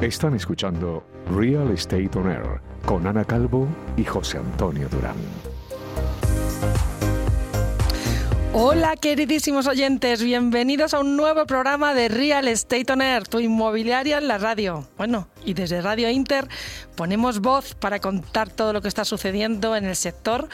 Están escuchando Real Estate On Air con Ana Calvo y José Antonio Durán. Hola queridísimos oyentes, bienvenidos a un nuevo programa de Real Estate On Air, tu inmobiliaria en la radio. Bueno, y desde Radio Inter ponemos voz para contar todo lo que está sucediendo en el sector,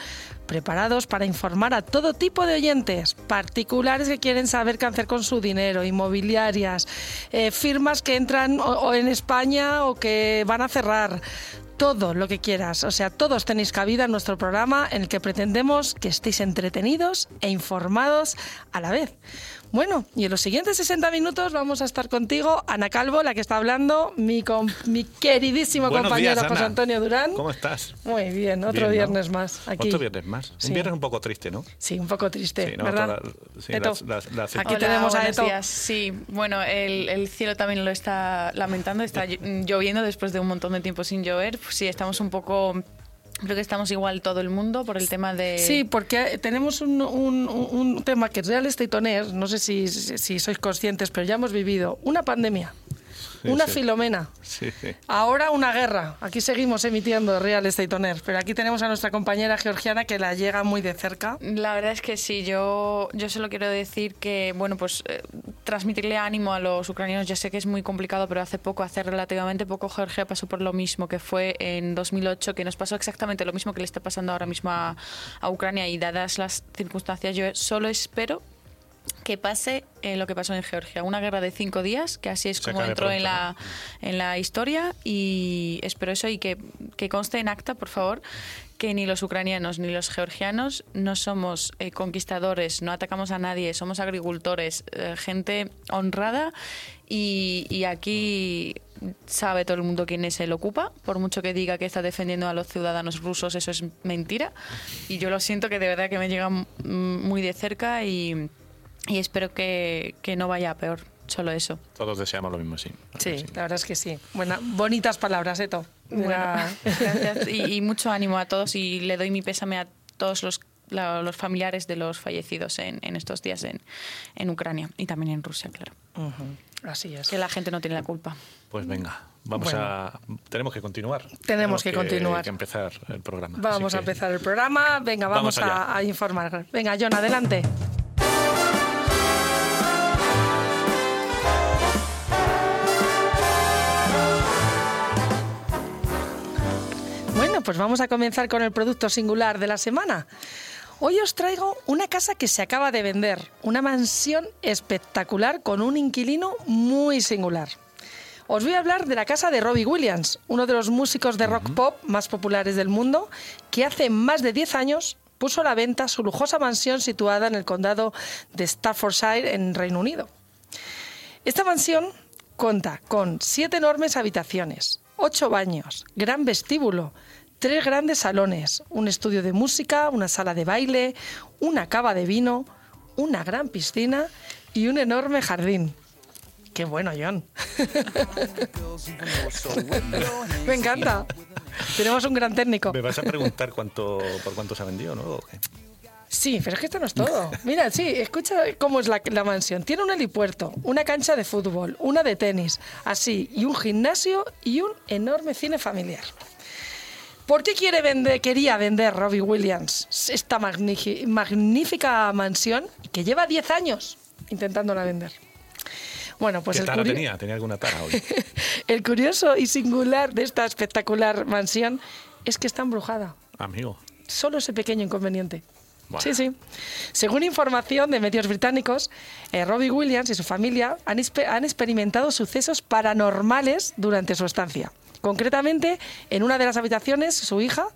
preparados para informar a todo tipo de oyentes, particulares que quieren saber qué hacer con su dinero, inmobiliarias, eh, firmas que entran o en España o que van a cerrar, todo lo que quieras. O sea, todos tenéis cabida en nuestro programa en el que pretendemos que estéis entretenidos e informados a la vez. Bueno, y en los siguientes 60 minutos vamos a estar contigo, Ana Calvo, la que está hablando, mi, mi queridísimo compañero José Antonio Durán. ¿Cómo estás? Muy bien, otro viernes más. Aquí. Otro viernes más. Un viernes un poco triste, ¿no? Sí, un poco triste, ¿verdad? sí, aquí tenemos a Eto. Sí, bueno, el, el, cielo también lo está lamentando, está lloviendo después de un montón de tiempo sin llover. Pues sí, estamos un poco Creo que estamos igual todo el mundo por el tema de... Sí, porque tenemos un, un, un tema que es Real Estate On no sé si, si sois conscientes, pero ya hemos vivido una pandemia, una filomena. Ahora una guerra. Aquí seguimos emitiendo Real Estate On pero aquí tenemos a nuestra compañera georgiana que la llega muy de cerca. La verdad es que sí, yo, yo solo quiero decir que, bueno, pues eh, transmitirle ánimo a los ucranianos, ya sé que es muy complicado, pero hace poco, hace relativamente poco, Georgia pasó por lo mismo que fue en 2008, que nos pasó exactamente lo mismo que le está pasando ahora mismo a, a Ucrania. Y dadas las circunstancias, yo solo espero que pase eh, lo que pasó en Georgia, una guerra de cinco días, que así es como entró en la, en la historia y espero eso y que, que, conste en acta, por favor, que ni los ucranianos ni los georgianos no somos eh, conquistadores, no atacamos a nadie, somos agricultores, eh, gente honrada y, aquí sabe todo el mundo quién es el ocupa, por mucho que diga que está defendiendo a los ciudadanos rusos, eso es mentira y yo lo siento que de verdad que me llega muy de cerca y y espero que, que no vaya a peor. Solo eso. Todos deseamos lo mismo, sí. Sí, la verdad es que sí. Buena, bonitas palabras, Eto. gracias y, mucho ánimo a todos y le doy mi pésame a todos los, los familiares de los fallecidos en, en estos días en, en, Ucrania y también en Rusia, claro. Así es. Que la gente no tiene la culpa. Pues venga, vamos a tenemos que continuar. Tenemos, que, continuar. que empezar el programa. Vamos a empezar el programa. Venga, vamos, a, a informar. Venga, John, adelante. Pues vamos a comenzar con el producto singular de la semana. Hoy os traigo una casa que se acaba de vender, una mansión espectacular con un inquilino muy singular. Os voy a hablar de la casa de Robbie Williams, uno de los músicos de rock pop más populares del mundo, que hace más de 10 años puso a la venta su lujosa mansión situada en el condado de Staffordshire, en Reino Unido. Esta mansión cuenta con siete enormes habitaciones, ocho baños, gran vestíbulo, tres grandes salones, un estudio de música, una sala de baile, una cava de vino, una gran piscina y un enorme jardín. Qué bueno, John. Me encanta. Tenemos un gran técnico. ¿Me vas a preguntar cuánto, por cuánto se ha vendido, no? Sí, pero es que esto no es todo. Mira, sí, escucha cómo es la, la, mansión. Tiene un helipuerto, una cancha de fútbol, una de tenis, así, y un gimnasio y un enorme cine familiar. ¿Por qué quiere vender, quería vender Robbie Williams esta magnífica mansión que lleva 10 años intentándola vender? Bueno, pues ¿Qué el tenía? ¿Tenía alguna tara hoy? el curioso y singular de esta espectacular mansión es que está embrujada. Amigo. Solo ese pequeño inconveniente. Sí, sí. Según información de medios británicos, eh, Robbie Williams y su familia han, han experimentado sucesos paranormales durante su estancia. Concretamente, en una de las habitaciones, su hija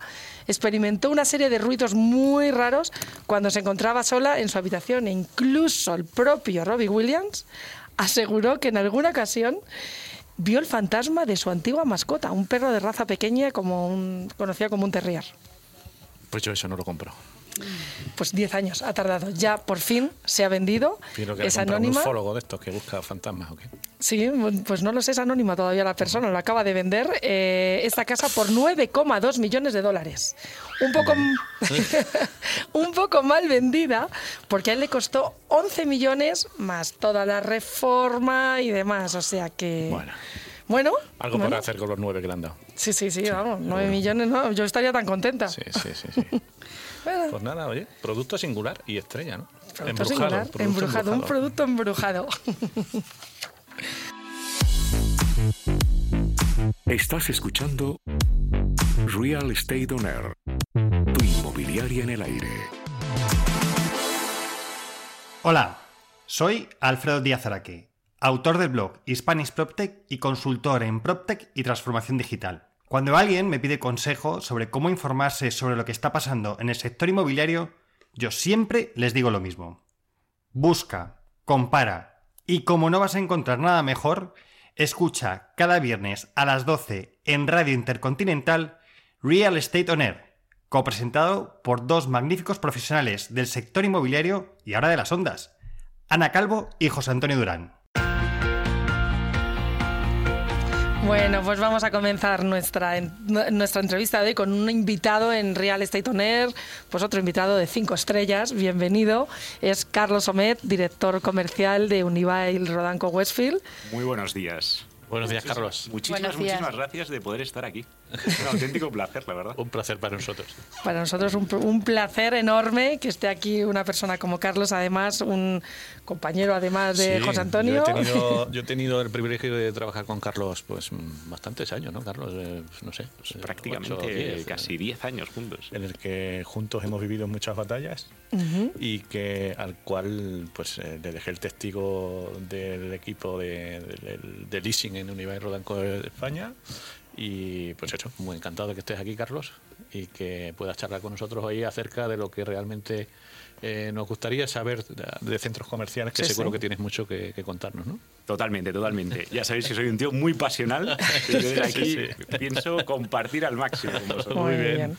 experimentó una serie de ruidos muy raros cuando se encontraba sola en su habitación e incluso el propio Robbie Williams aseguró que en alguna ocasión vio el fantasma de su antigua mascota, un perro de raza pequeña como un, conocido como un terrier. Pues yo eso no lo compro pues 10 años ha tardado. Ya por fin se ha vendido. es anónima. un de estos que busca fantasmas o qué? Sí, pues no lo sé, es anónima todavía la persona, lo acaba de vender eh, esta casa por 9,2 millones de dólares. Un poco, un poco mal vendida, porque a él le costó 11 millones más toda la reforma y demás. O sea que. Bueno. Bueno. Algo para hacer con los nueve que le han dado. Sí, sí, sí, vamos, nueve millones, no, yo estaría tan contenta. Sí, sí, sí. sí. Pues nada, oye, producto singular y estrella, ¿no? Producto embrujado, singular, embrujado, un producto embrujado. Estás escuchando Real Estate On Air, tu inmobiliaria en el aire. Hola, soy Alfredo Díaz Araque, autor del blog Hispanic PropTech y consultor en PropTech y transformación digital. Cuando alguien me pide consejo sobre cómo informarse sobre lo que está pasando en el sector inmobiliario, yo siempre les digo lo mismo. Busca, compara y como no vas a encontrar nada mejor, escucha cada viernes a las 12 en Radio Intercontinental Real Estate On Air, copresentado por dos magníficos profesionales del sector inmobiliario y ahora de las ondas, Ana Calvo y José Antonio Durán. Bueno, pues vamos a comenzar nuestra, nuestra entrevista de hoy con un invitado en Real Estate On Air, pues otro invitado de cinco estrellas, bienvenido, es Carlos Omet, director comercial de Unibail Rodanco Westfield. Muy buenos días. Buenos días, Carlos. Muchísimas, muchísimas gracias de poder estar aquí. Es un auténtico placer, la verdad. un placer para nosotros. Para nosotros un, un, placer enorme que esté aquí una persona como Carlos, además un compañero además de José Antonio. Yo he, tenido, el privilegio de trabajar con Carlos pues bastantes años, ¿no, Carlos? Eh, no sé. Pues eh, prácticamente casi 10 años juntos. En el que juntos hemos vivido muchas batallas y que al cual pues eh, le dejé el testigo del equipo de, de leasing en Univail Rodanco de España. Y pues eso, muy encantado de que estés aquí, Carlos, y que puedas charlar con nosotros hoy acerca de lo que realmente eh, nos gustaría saber de, centros comerciales, que seguro que tienes mucho que, contarnos, ¿no? Totalmente, totalmente. Ya sabéis que soy un tío muy pasional y desde aquí pienso compartir al máximo Muy, bien.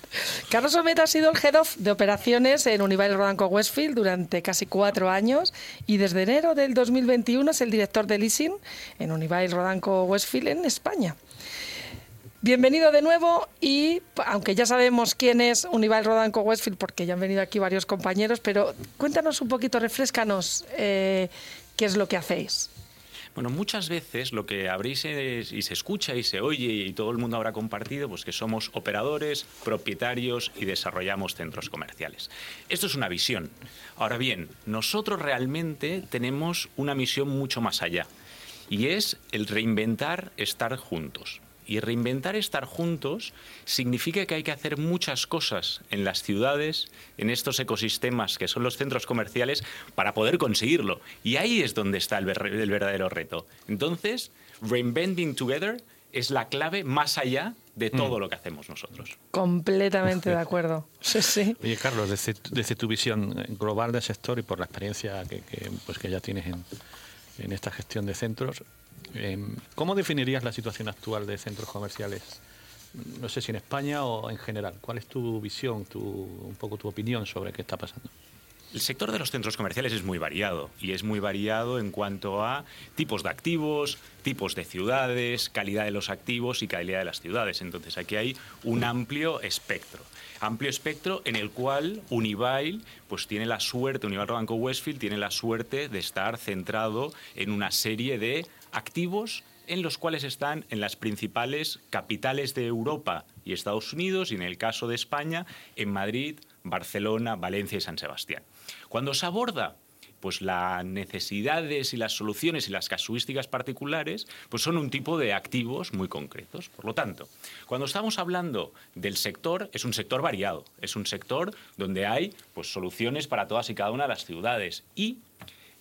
Carlos Ometa ha sido el Head of de Operaciones en Unibail Rodanco Westfield durante casi cuatro años y desde enero del 2021 es el director de leasing en Unibail Rodanco Westfield en España. Bienvenido de nuevo y aunque ya sabemos quién es Unival Rodanco Westfield porque ya han venido aquí varios compañeros, pero cuéntanos un poquito, refrescanos eh, qué es lo que hacéis. Bueno, muchas veces lo que habréis y se escucha y se oye y todo el mundo habrá compartido, pues que somos operadores, propietarios y desarrollamos centros comerciales. Esto es una visión. Ahora bien, nosotros realmente tenemos una misión mucho más allá y es el reinventar estar juntos. Y reinventar estar juntos significa que hay que hacer muchas cosas en las ciudades, en estos ecosistemas que son los centros comerciales, para poder conseguirlo. Y ahí es donde está el, verdadero reto. Entonces, Reinventing Together es la clave más allá de mm. todo lo que hacemos nosotros. Completamente de acuerdo. Sí, sí. Oye, Carlos, desde, tu visión global del sector y por la experiencia que, pues que ya tienes en, en esta gestión de centros, ¿Cómo definirías la situación actual de centros comerciales? No sé si en España o en general. ¿Cuál es tu visión, tu, un poco tu opinión sobre qué está pasando? El sector de los centros comerciales es muy variado y es muy variado en cuanto a tipos de activos, tipos de ciudades, calidad de los activos y calidad de las ciudades. Entonces aquí hay un amplio espectro. Amplio espectro en el cual Unibail pues tiene la suerte, Unibail Banco Westfield tiene la suerte de estar centrado en una serie de activos en los cuales están en las principales capitales de Europa y Estados Unidos y en el caso de España en Madrid, Barcelona, Valencia y San Sebastián. Cuando se aborda pues las necesidades y las soluciones y las casuísticas particulares pues son un tipo de activos muy concretos. Por lo tanto, cuando estamos hablando del sector, es un sector variado, es un sector donde hay pues soluciones para todas y cada una de las ciudades y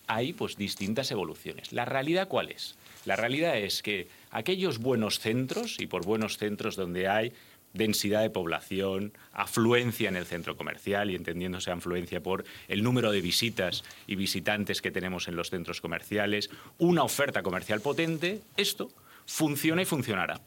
hay pues distintas evoluciones. ¿La realidad cuál es? La realidad es que aquellos buenos centros, y por buenos centros donde hay densidad de población, afluencia en el centro comercial y entendiéndose afluencia por el número de visitas y visitantes que tenemos en los centros comerciales, una oferta comercial potente, esto funciona y funcionará.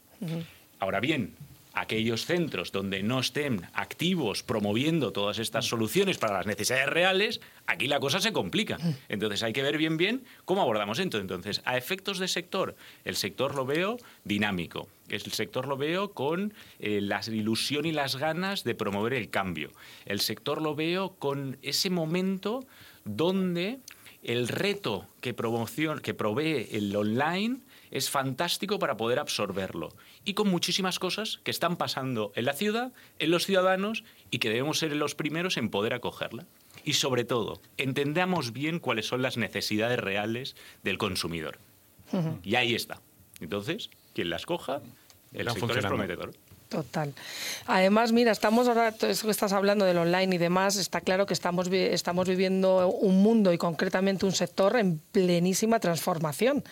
Ahora bien, aquellos centros donde no estén activos promoviendo todas estas soluciones para las necesidades reales, aquí la cosa se complica. Entonces hay que ver bien bien cómo abordamos esto. Entonces, a efectos de sector, el sector lo veo dinámico. El sector lo veo con eh, la ilusión y las ganas de promover el cambio. El sector lo veo con ese momento donde el reto que, que provee el online es fantástico para poder absorberlo. Y con muchísimas cosas que están pasando en la ciudad, en los ciudadanos, y que debemos ser los primeros en poder acogerla. Y sobre todo, entendamos bien cuáles son las necesidades reales del consumidor. Y ahí está. Entonces, quien las coja, el sector es prometedor. Total. Además, mira, estamos ahora, que estás hablando del online y demás, está claro que estamos, estamos viviendo un mundo y concretamente un sector en plenísima transformación.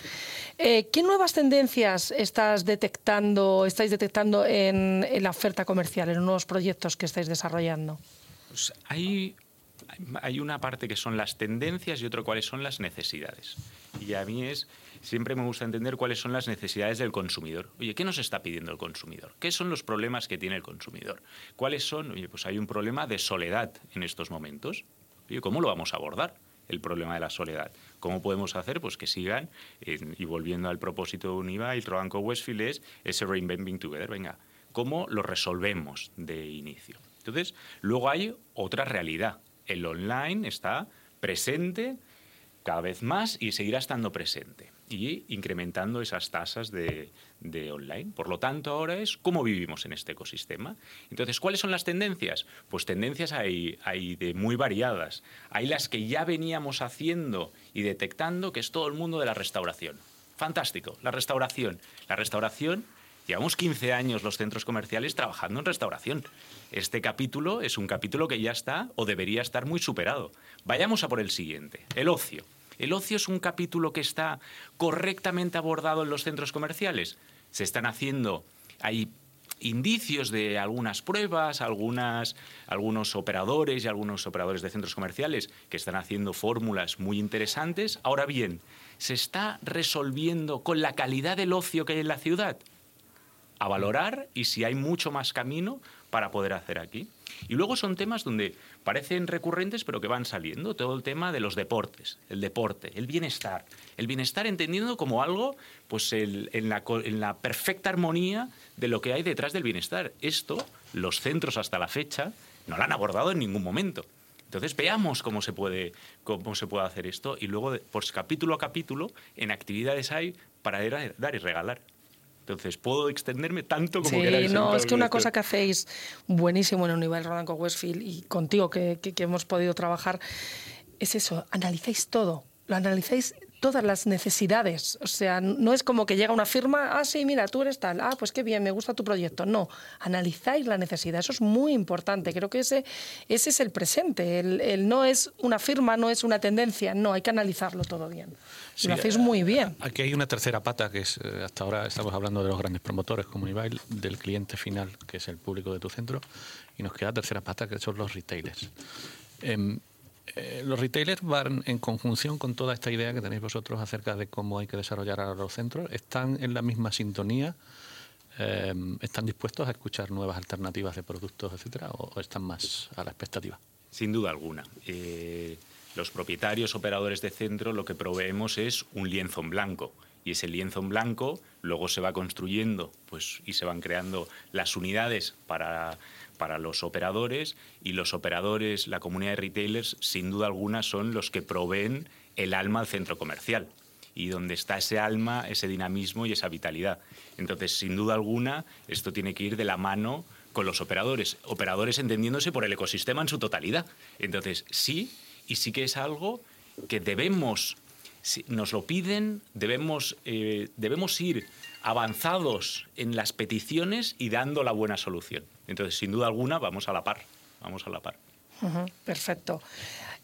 Eh, ¿Qué nuevas tendencias estás detectando, estáis detectando en, la oferta comercial, en nuevos proyectos que estáis desarrollando? Pues hay hay una parte que son las tendencias y otro cuáles son las necesidades. Y a mí es siempre me gusta entender cuáles son las necesidades del consumidor. Oye, ¿qué nos está pidiendo el consumidor? ¿Qué son los problemas que tiene el consumidor? ¿Cuáles son? Oye, pues hay un problema de soledad en estos momentos. Oye, ¿cómo lo vamos a abordar? el problema de la soledad. ¿Cómo podemos hacer pues, que sigan, y volviendo al propósito de Univa y Rodanco Westfield, es ese Reinventing Together? Venga, ¿cómo lo resolvemos de inicio? Entonces, luego hay otra realidad. El online está presente cada vez más y seguirá estando presente y incrementando esas tasas de, online. Por lo tanto, ahora es cómo vivimos en este ecosistema. Entonces, ¿cuáles son las tendencias? Pues tendencias hay, hay de muy variadas. Hay las que ya veníamos haciendo y detectando, que es todo el mundo de la restauración. Fantástico, la restauración. La restauración Llevamos 15 años los centros comerciales trabajando en restauración. Este capítulo es un capítulo que ya está o debería estar muy superado. Vayamos a por el siguiente, el ocio. ¿El ocio es un capítulo que está correctamente abordado en los centros comerciales? Se están haciendo, hay indicios de algunas pruebas, algunas, algunos operadores y algunos operadores de centros comerciales que están haciendo fórmulas muy interesantes. Ahora bien, ¿se está resolviendo con la calidad del ocio que hay en la ciudad? A valorar y si hay mucho más camino para poder hacer aquí. Y luego son temas donde parecen recurrentes pero que van saliendo. Todo el tema de los deportes, el deporte, el bienestar. El bienestar entendiendo como algo pues en, la, perfecta armonía de lo que hay detrás del bienestar. Esto, los centros hasta la fecha, no lo han abordado en ningún momento. Entonces veamos cómo se puede, cómo se puede hacer esto y luego, pues capítulo a capítulo, en actividades hay para dar y regalar. Entonces, puedo extenderme tanto como sí, no, es que una cosa que hacéis buenísimo en Unival Rodanco Westfield y contigo que, que hemos podido trabajar es eso, analizáis todo, lo analizáis todas las necesidades. O sea, no es como que llega una firma, ah, sí, mira, tú eres tal, ah, pues qué bien, me gusta tu proyecto. No, analizáis la necesidad, eso es muy importante. Creo que ese, ese es el presente. El, no es una firma, no es una tendencia, no, hay que analizarlo todo bien. lo hacéis muy bien. Aquí hay una tercera pata, que es, eh, hasta ahora estamos hablando de los grandes promotores como Ibail, del cliente final, que es el público de tu centro, y nos queda tercera pata, que son los retailers. Em, eh, los retailers van en conjunción con toda esta idea que tenéis vosotros acerca de cómo hay que desarrollar a los centros. ¿Están en la misma sintonía? Eh, ¿Están dispuestos a escuchar nuevas alternativas de productos, etcétera, o, están más a la expectativa? Sin duda alguna. Eh, los propietarios, operadores de centro, lo que proveemos es un lienzo en blanco. Y ese lienzo en blanco luego se va construyendo pues, y se van creando las unidades para para los operadores y los operadores, la comunidad de retailers, sin duda alguna son los que proveen el alma al centro comercial y donde está ese alma, ese dinamismo y esa vitalidad. Entonces, sin duda alguna, esto tiene que ir de la mano con los operadores, operadores entendiéndose por el ecosistema en su totalidad. Entonces, sí, y sí que es algo que debemos, si nos lo piden, debemos, eh, debemos ir avanzados en las peticiones y dando la buena solución. Entonces, sin duda alguna, vamos a la par, vamos a la par. perfecto.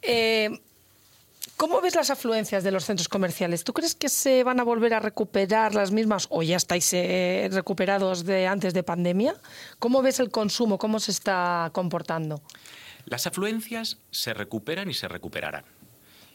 Eh, ¿Cómo ves las afluencias de los centros comerciales? ¿Tú crees que se van a volver a recuperar las mismas o ya estáis eh, recuperados de antes de pandemia? ¿Cómo ves el consumo? ¿Cómo se está comportando? Las afluencias se recuperan y se recuperarán.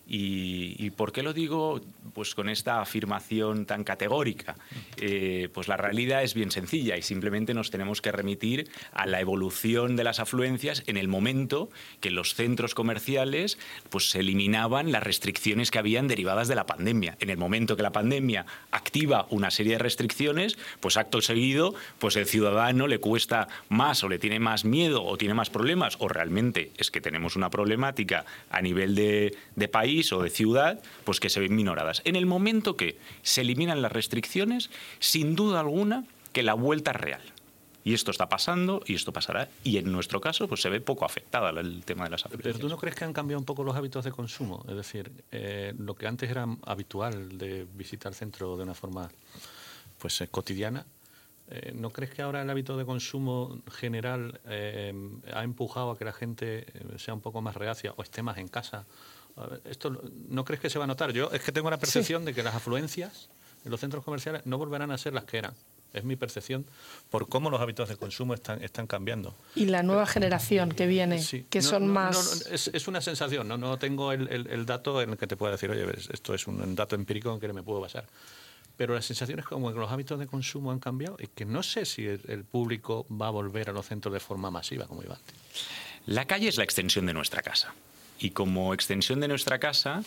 Y, por qué lo digo pues con esta afirmación tan categórica? Eh, pues la realidad es bien sencilla y simplemente nos tenemos que remitir a la evolución de las afluencias en el momento que los centros comerciales pues eliminaban las restricciones que habían derivadas de la pandemia. En el momento que la pandemia activa una serie de restricciones, pues acto seguido, pues el ciudadano le cuesta más o le tiene más miedo o tiene más problemas o realmente es que tenemos una problemática a nivel de país país o de ciudad, pues que se ven minoradas. En el momento que se eliminan las restricciones, sin duda alguna que la vuelta es real. Y esto está pasando y esto pasará. Y en nuestro caso, pues se ve poco afectada el tema de las afluencias. Pero tú no crees que han cambiado un poco los hábitos de consumo? Es decir, eh, lo que antes era habitual de visitar el centro de una forma pues eh, cotidiana, eh, ¿no crees que ahora el hábito de consumo general ha empujado a que la gente sea un poco más reacia o esté más en casa? ¿Esto no crees que se va a notar? Yo es que tengo la percepción de que las afluencias en los centros comerciales no volverán a ser las que eran es mi percepción por cómo los hábitos de consumo están, están cambiando. Y la nueva generación que viene, que son más... es, una sensación, no, no tengo el, dato en el que te pueda decir, oye, esto es un dato empírico en que me puedo basar. Pero la sensación es como que los hábitos de consumo han cambiado y que no sé si el, público va a volver a los centros de forma masiva como iba antes. La calle es la extensión de nuestra casa. Y como extensión de nuestra casa,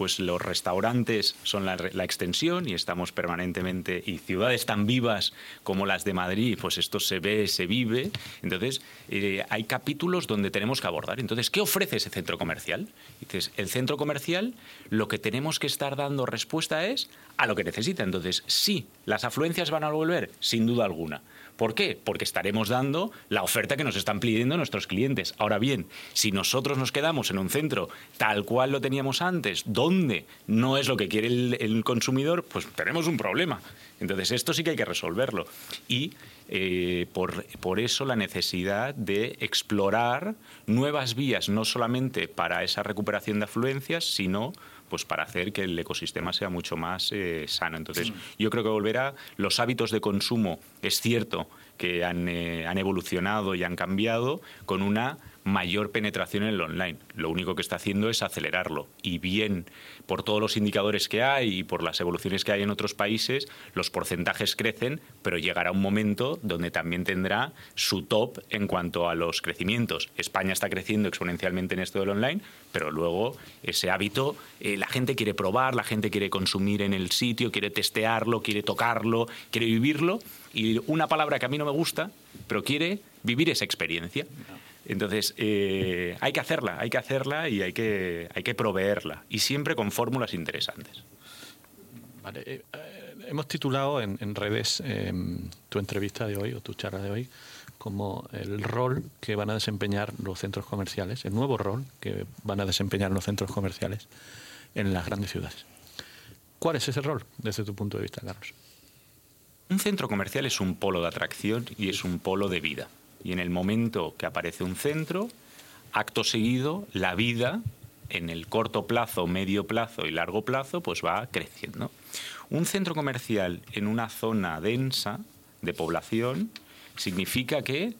pues los restaurantes son la, extensión y estamos permanentemente, y ciudades tan vivas como las de Madrid, pues esto se ve, se vive. Entonces, eh, hay capítulos donde tenemos que abordar. Entonces, ¿qué ofrece ese centro comercial? Dices, el centro comercial, lo que tenemos que estar dando respuesta es a lo que necesita. Entonces, sí, las afluencias van a volver, sin duda alguna. ¿Por qué? Porque estaremos dando la oferta que nos están pidiendo nuestros clientes. Ahora bien, si nosotros nos quedamos en un centro tal cual lo teníamos antes, donde no es lo que quiere el, consumidor, pues tenemos un problema. Entonces, esto sí que hay que resolverlo. Y eh, por, por, eso la necesidad de explorar nuevas vías, no solamente para esa recuperación de afluencias, sino pues para hacer que el ecosistema sea mucho más eh, sano. Entonces, yo creo que volverá, los hábitos de consumo, es cierto que han, eh, han evolucionado y han cambiado con una mayor penetración en el online. Lo único que está haciendo es acelerarlo. Y bien, por todos los indicadores que hay y por las evoluciones que hay en otros países, los porcentajes crecen, pero llegará un momento donde también tendrá su top en cuanto a los crecimientos. España está creciendo exponencialmente en esto del online, pero luego ese hábito, eh, la gente quiere probar, la gente quiere consumir en el sitio, quiere testearlo, quiere tocarlo, quiere vivirlo. Y una palabra que a mí no me gusta, pero quiere vivir esa experiencia. Entonces, eh, hay que hacerla, hay que hacerla y hay que, hay que proveerla. Y siempre con fórmulas interesantes. Vale, eh, eh, hemos titulado en, redes em, tu entrevista de hoy o tu charla de hoy como el rol que van a desempeñar los centros comerciales, el nuevo rol que van a desempeñar los centros comerciales en las grandes ciudades. ¿Cuál es ese rol desde tu punto de vista, Carlos? Un centro comercial es un polo de atracción y es un polo de vida. Y en el momento que aparece un centro, acto seguido, la vida en el corto plazo, medio plazo y largo plazo, pues va creciendo. Un centro comercial en una zona densa de población significa que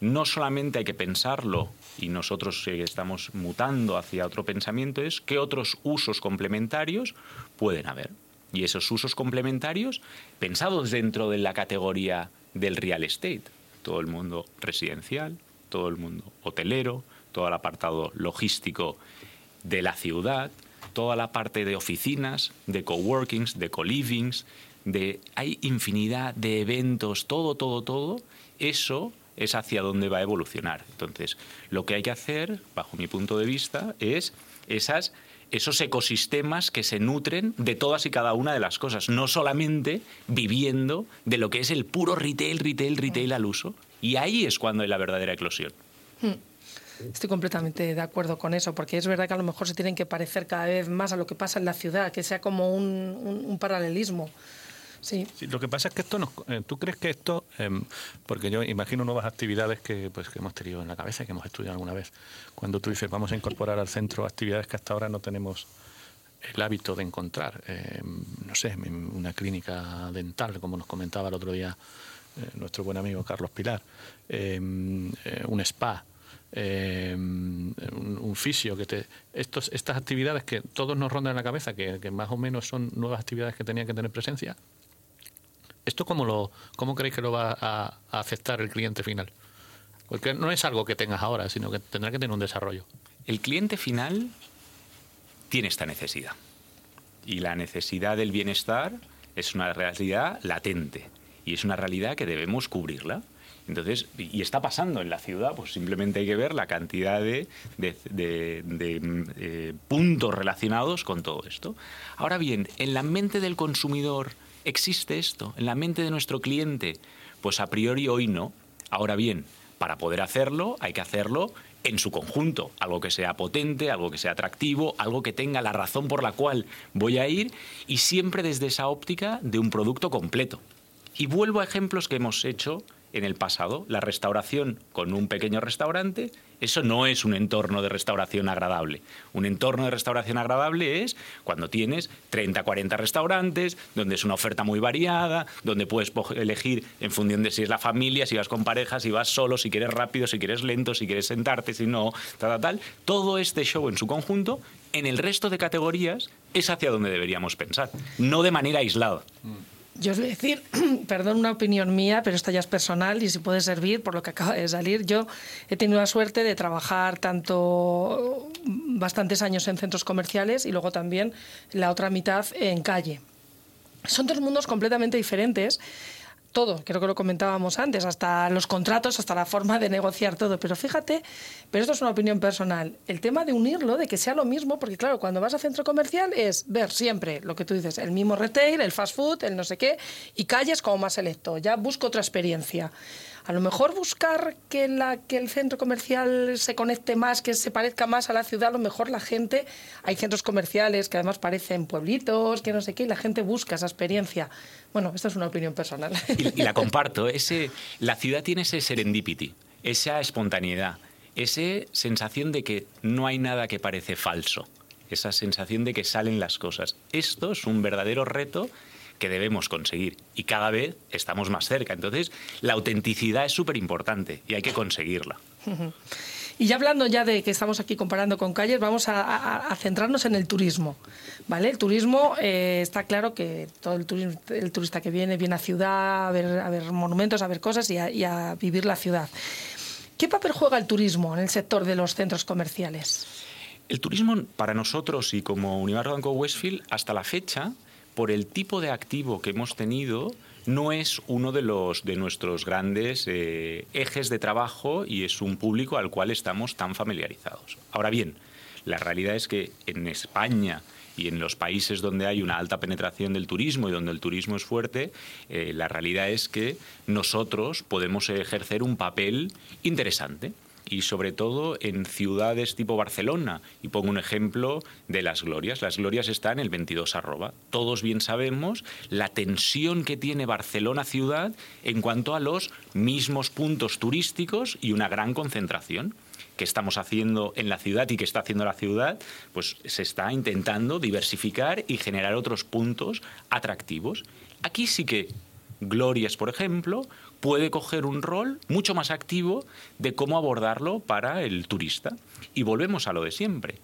no solamente hay que pensarlo y nosotros estamos mutando hacia otro pensamiento, es qué otros usos complementarios pueden haber. Y esos usos complementarios pensados dentro de la categoría del real estate todo el mundo residencial, todo el mundo hotelero, todo el apartado logístico de la ciudad, toda la parte de oficinas, de coworkings, de co-livings, de hay infinidad de eventos, todo, todo, todo, eso es hacia donde va a evolucionar. Entonces, lo que hay que hacer, bajo mi punto de vista, es esas esos ecosistemas que se nutren de todas y cada una de las cosas, no solamente viviendo de lo que es el puro retail, retail, retail al uso. Y ahí es cuando hay la verdadera eclosión. Hmm. Estoy completamente de acuerdo con eso, porque es verdad que a lo mejor se tienen que parecer cada vez más a lo que pasa en la ciudad, que sea como un paralelismo. Sí. Lo que pasa es que esto nos, eh, ¿Tú crees que esto, em, porque yo imagino nuevas actividades que, pues, que hemos tenido en la cabeza y que hemos estudiado alguna vez, cuando tú dices vamos a incorporar al centro actividades que hasta ahora no tenemos el hábito de encontrar, em, no sé, una clínica dental, como nos comentaba el otro día eh, nuestro buen amigo Carlos Pilar, em, eh, un spa, un, un, fisio, que te, estos, estas actividades que todos nos rondan en la cabeza, que, más o menos son nuevas actividades que tenían que tener presencia, ¿Esto cómo, lo, cómo creéis que lo va a, aceptar el cliente final? Porque no es algo que tengas ahora, sino que tendrá que tener un desarrollo. El cliente final tiene esta necesidad. Y la necesidad del bienestar es una realidad latente. Y es una realidad que debemos cubrirla. Entonces, y está pasando en la ciudad, pues simplemente hay que ver la cantidad de, eh, puntos relacionados con todo esto. Ahora bien, en la mente del consumidor existe esto, en la mente de nuestro cliente, pues a priori hoy no. Ahora bien, para poder hacerlo hay que hacerlo en su conjunto, algo que sea potente, algo que sea atractivo, algo que tenga la razón por la cual voy a ir y siempre desde esa óptica de un producto completo. Y vuelvo a ejemplos que hemos hecho en el pasado. La restauración con un pequeño restaurante, eso no es un entorno de restauración agradable. Un entorno de restauración agradable es cuando tienes 30, 40 restaurantes, donde es una oferta muy variada, donde puedes elegir en función de si es la familia, si vas con parejas, si vas solo, si quieres rápido, si quieres lento, si quieres sentarte, si no, tal, tal, tal. Todo este show en su conjunto, en el resto de categorías, es hacia donde deberíamos pensar, no de manera aislada. Mm. Yo os voy a decir, perdón, una opinión mía, pero esta ya es personal y si puede servir por lo que acaba de salir. Yo he tenido la suerte de trabajar tanto bastantes años en centros comerciales y luego también la otra mitad en calle. Son dos mundos completamente diferentes todo, creo que lo comentábamos antes, hasta los contratos, hasta la forma de negociar todo. Pero fíjate, pero esto es una opinión personal, el tema de unirlo, de que sea lo mismo, porque claro, cuando vas a centro comercial es ver siempre lo que tú dices, el mismo retail, el fast food, el no sé qué, y calles como más selecto, ya busco otra experiencia a lo mejor buscar que, la, que el centro comercial se conecte más, que se parezca más a la ciudad, a lo mejor la gente, hay centros comerciales que además parecen pueblitos, que no sé qué, y la gente busca esa experiencia. Bueno, esta es una opinión personal. Y, la comparto, ese, la ciudad tiene ese serendipity, esa espontaneidad, esa sensación de que no hay nada que parece falso, esa sensación de que salen las cosas. Esto es un verdadero reto que debemos conseguir y cada vez estamos más cerca. Entonces, la autenticidad es súper importante y hay que conseguirla. Y ya hablando ya de que estamos aquí comparando con calles, vamos a, centrarnos en el turismo. ¿vale? El turismo eh, está claro que todo el, turista que viene viene a ciudad a ver, a ver monumentos, a ver cosas y a, vivir la ciudad. ¿Qué papel juega el turismo en el sector de los centros comerciales? El turismo para nosotros y como Univar Banco Westfield hasta la fecha por el tipo de activo que hemos tenido, no es uno de, los, de nuestros grandes eh, ejes de trabajo y es un público al cual estamos tan familiarizados. Ahora bien, la realidad es que en España y en los países donde hay una alta penetración del turismo y donde el turismo es fuerte, eh, la realidad es que nosotros podemos ejercer un papel interesante y sobre todo en ciudades tipo Barcelona. Y pongo un ejemplo de las glorias. Las glorias están en el 22 arroba. Todos bien sabemos la tensión que tiene Barcelona ciudad en cuanto a los mismos puntos turísticos y una gran concentración que estamos haciendo en la ciudad y que está haciendo la ciudad, pues se está intentando diversificar y generar otros puntos atractivos. Aquí sí que Glorias, por ejemplo, puede coger un rol mucho más activo de cómo abordarlo para el turista. Y volvemos a lo de siempre.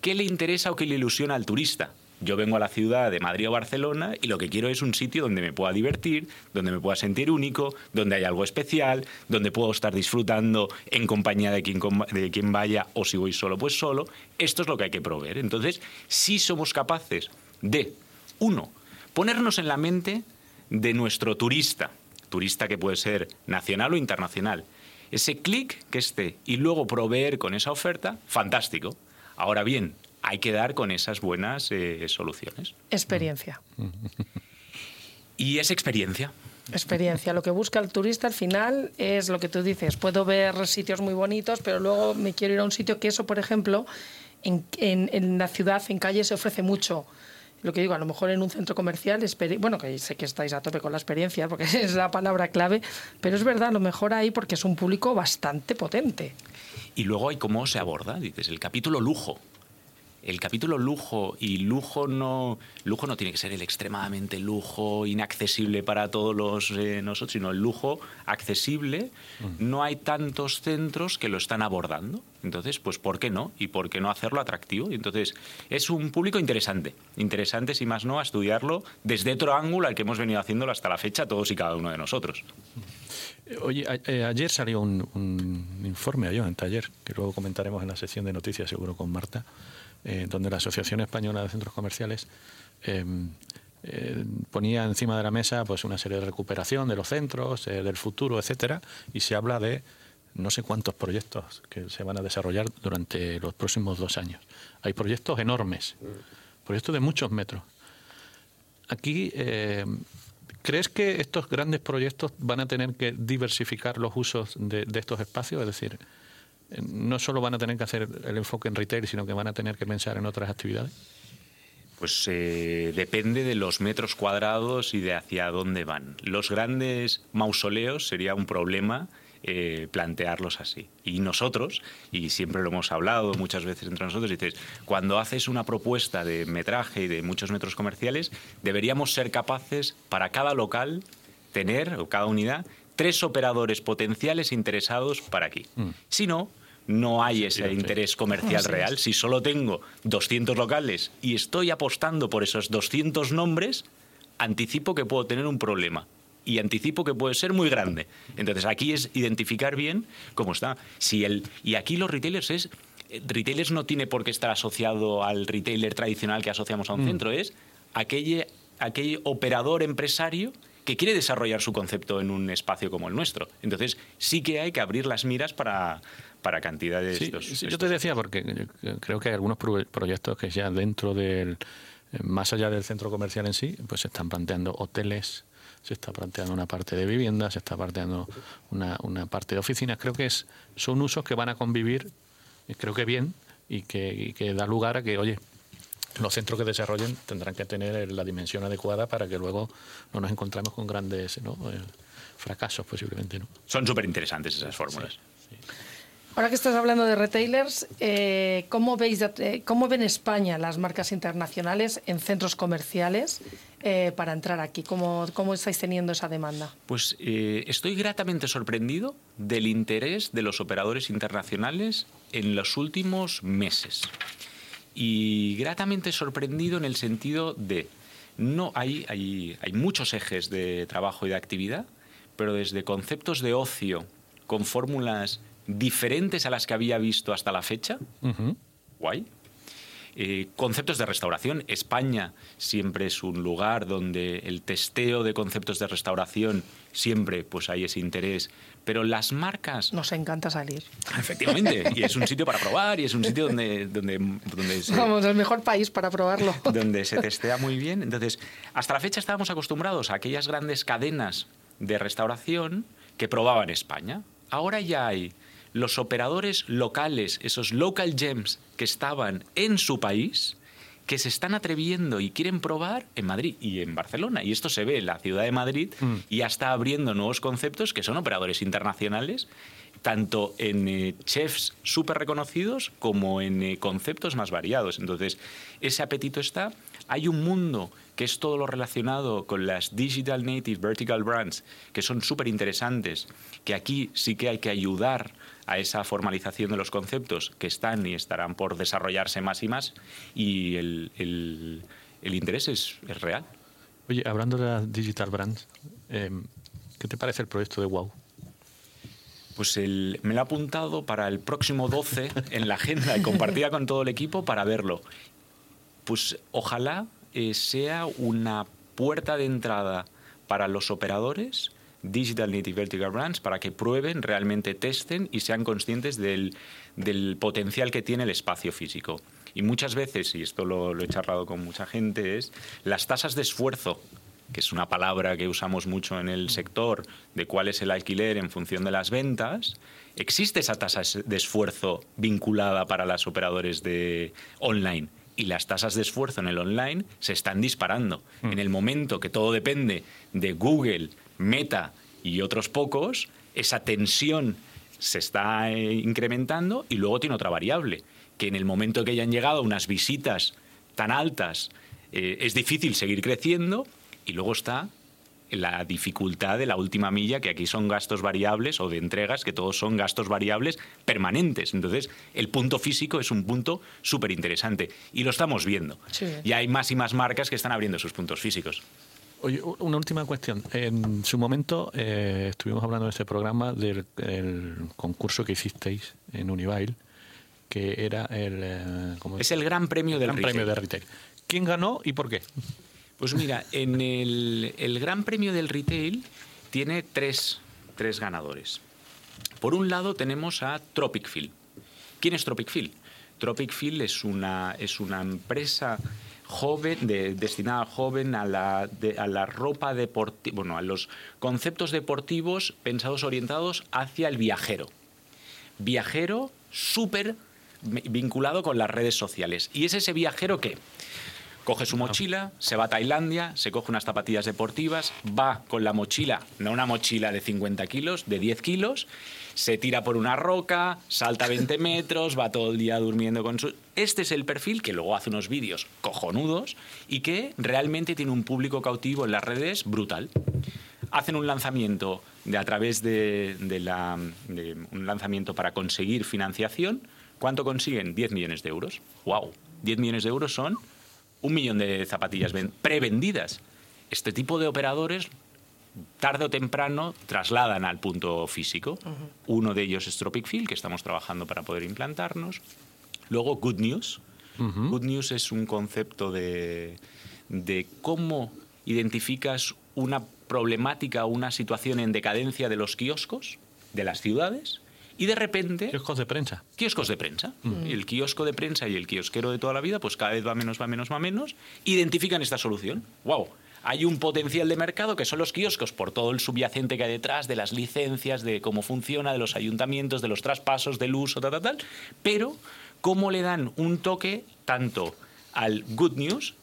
¿Qué le interesa o qué le ilusiona al turista? Yo vengo a la ciudad de Madrid o Barcelona y lo que quiero es un sitio donde me pueda divertir, donde me pueda sentir único, donde hay algo especial, donde puedo estar disfrutando en compañía de quien, de quien vaya o si voy solo, pues solo. Esto es lo que hay que proveer. Entonces, si somos capaces de, uno, ponernos en la mente de nuestro turista, turista que puede ser nacional o internacional. Ese clic que esté y luego proveer con esa oferta, fantástico. Ahora bien, hay que dar con esas buenas eh, soluciones. Experiencia. Y es experiencia. Experiencia. Lo que busca el turista al final es lo que tú dices. Puedo ver sitios muy bonitos, pero luego me quiero ir a un sitio que eso, por ejemplo, en, en la ciudad, en calle, se ofrece mucho lo que digo, a lo mejor en un centro comercial, bueno, que sé que estáis a tope con la experiencia, porque es la palabra clave, pero es verdad, a lo mejor ahí porque es un público bastante potente. Y luego hay cómo se aborda, dices, el capítulo lujo el capítulo lujo y lujo no lujo no tiene que ser el extremadamente lujo inaccesible para todos los eh, nosotros sino el lujo accesible. No hay tantos centros que lo están abordando. Entonces pues por qué no y por qué no hacerlo atractivo y entonces es un público interesante. Interesante si más no a estudiarlo desde otro ángulo al que hemos venido haciéndolo hasta la fecha todos y cada uno de nosotros. Oye, eh, ayer salió un, un informe, ayer en taller, que luego comentaremos en la sección de noticias seguro con Marta, eh, donde la Asociación Española de Centros Comerciales em, eh, ponía encima de la mesa pues una serie de recuperación de los centros, eh, del futuro, etcétera, y se habla de no sé cuántos proyectos que se van a desarrollar durante los próximos dos años. Hay proyectos enormes, proyectos de muchos metros. Aquí, eh, ¿crees que estos grandes proyectos van a tener que diversificar los usos de, estos espacios? Es decir, eh, no solo van a tener que hacer el enfoque en retail, sino que van a tener que pensar en otras actividades. Pues eh, depende de los metros cuadrados y de hacia dónde van. Los grandes mausoleos sería un problema eh, plantearlos así. Y nosotros, y siempre lo hemos hablado muchas veces entre nosotros, dices, cuando haces una propuesta de metraje y de muchos metros comerciales, deberíamos ser capaces para cada local tener, o cada unidad, tres operadores potenciales interesados para aquí. Mm. Si no, no hay ese sí. interés comercial real. Si solo tengo 200 locales y estoy apostando por esos 200 nombres, anticipo que puedo tener un problema. Y anticipo que puede ser muy grande. Entonces aquí es identificar bien cómo está. Si el, y aquí los retailers es. eh, Retailers no tiene por qué estar asociado al retailer tradicional que asociamos a un centro, es aquel, aquel operador empresario que quiere desarrollar su concepto en un espacio como el nuestro. Entonces sí que hay que abrir las miras para, para cantidades. Sí, estos- yo te decía porque creo que hay algunos pro- proyectos que ya dentro del, eh, más allá del centro comercial en sí, pues se están planteando hoteles, se está planteando una parte de viviendas, se está planteando una, una parte de oficinas. Creo que es, son usos que van a convivir, creo que bien, y que, y que da lugar a que, oye, los centros que desarrollen tendrán que tener la dimensión adecuada para que luego no nos encontremos con grandes ¿no? Eh, fracasos posiblemente. ¿no? Son súper interesantes esas fórmulas. Ahora que estás hablando de retailers, eh, ¿cómo, veis, eh, ¿cómo ven España las marcas internacionales en centros comerciales eh, para entrar aquí? ¿Cómo, ¿Cómo estáis teniendo esa demanda? Pues eh, estoy gratamente sorprendido del interés de los operadores internacionales en los últimos meses. Y gratamente sorprendido en el sentido de, no hay, hay, hay muchos ejes de trabajo y de actividad, pero desde conceptos de ocio con fórmulas diferentes a las que había visto hasta la fecha, guay. Eh, conceptos de restauración. España siempre es un lugar donde el testeo de conceptos de restauración siempre pues hay ese interés. Pero las marcas Nos encanta salir. Efectivamente, y es un sitio para probar y es un sitio donde, donde, donde, se, Vamos, el mejor país para probarlo. donde se testea muy bien. Entonces, hasta la fecha estábamos acostumbrados a aquellas grandes cadenas de restauración que probaban España. Ahora ya hay los operadores locales, esos local gems que estaban en su país, que se están atreviendo y quieren probar en Madrid y en Barcelona. Y esto se ve en la ciudad de Madrid y ya está abriendo nuevos conceptos que son operadores internacionales, tanto en eh, chefs súper reconocidos como en eh, conceptos más variados. Entonces, ese apetito está. Hay un mundo que es todo lo relacionado con las Digital Native Vertical Brands, que son súper interesantes, que aquí sí que hay que ayudar a esa formalización de los conceptos que están y estarán por desarrollarse más y más, y el, el- el interés es, es real. Oye, hablando de las digital brands, eh, ¿qué te parece el proyecto de Wow? Pues el- me lo he apuntado para el próximo 12 en la agenda y compartida con todo el equipo para verlo. Pues ojalá eh, sea una puerta de entrada para los operadores Digital Native Vertical Brands para que prueben, realmente testen y sean conscientes del, del potencial que tiene el espacio físico. Y muchas veces, y esto lo, lo he charlado con mucha gente, es las tasas de esfuerzo que es una palabra que usamos mucho en el sector, de cuál es el alquiler en función de las ventas, existe esa tasa de esfuerzo vinculada para los operadores de online. Y las tasas de esfuerzo en el online se están disparando. En el momento que todo depende de Google, Meta y otros pocos, esa tensión se está eh, incrementando y luego tiene otra variable, que en el momento que hayan llegado unas visitas tan altas, eh, es difícil seguir creciendo y luego está la dificultad de la última milla, que aquí son gastos variables o de entregas, que todos son gastos variables permanentes. Entonces, el punto físico es un punto súper interesante y lo estamos viendo. Sí. Y hay más y más marcas que están abriendo sus puntos físicos. Oye, una última cuestión. En su momento eh, estuvimos hablando en este programa del el concurso que hicisteis en Unibail, que era el... eh, ¿cómo Es el gran premio del Gran retail. premio de retail. ¿Quién ganó y por qué? Pues mira, en el, Gran Premio del Retail tiene tres, tres ganadores. Por un lado tenemos a Tropic Field. ¿Quién es Tropic Field? Tropic Field es una, es una empresa joven, de- destinada al joven, a la, a la ropa deportiva, bueno, a los conceptos deportivos pensados orientados hacia el viajero. Viajero súper vi- vinculado con las redes sociales. ¿Y es ese viajero que coge su mochila, se va a Tailandia, se coge unas zapatillas deportivas, va con la mochila, no una mochila de 50 kilos, de 10 kilos, se tira por una roca, salta 20 metros, va todo el día durmiendo con su... Este es el perfil que luego hace unos vídeos cojonudos y que realmente tiene un público cautivo en las redes brutal. Hacen un lanzamiento de, a través de, de la, de un lanzamiento para conseguir financiación. ¿Cuánto consiguen? 10 millones de euros. ¡Wow! 10 millones de euros son un millón de zapatillas ven- prevendidas. Este tipo de operadores, tarde o temprano, trasladan al punto físico. Uno de ellos es Tropic Field, que estamos trabajando para poder implantarnos. Luego, Good News. Good News es un concepto de, de cómo identificas una problemática o una situación en decadencia de los kioscos, de las ciudades, y de repente Kioscos de prensa. kioscos de prensa. El kiosco de prensa y el kiosquero de toda la vida, pues cada vez va menos, va menos, va menos, identifican esta solución. ¡Wow! Hay un potencial de mercado que son los kioscos por todo el subyacente que hay detrás, de las licencias, de cómo funciona, de los ayuntamientos, de los traspasos, del uso, tal, tal, tal. Pero, ¿cómo le dan un toque tanto al good news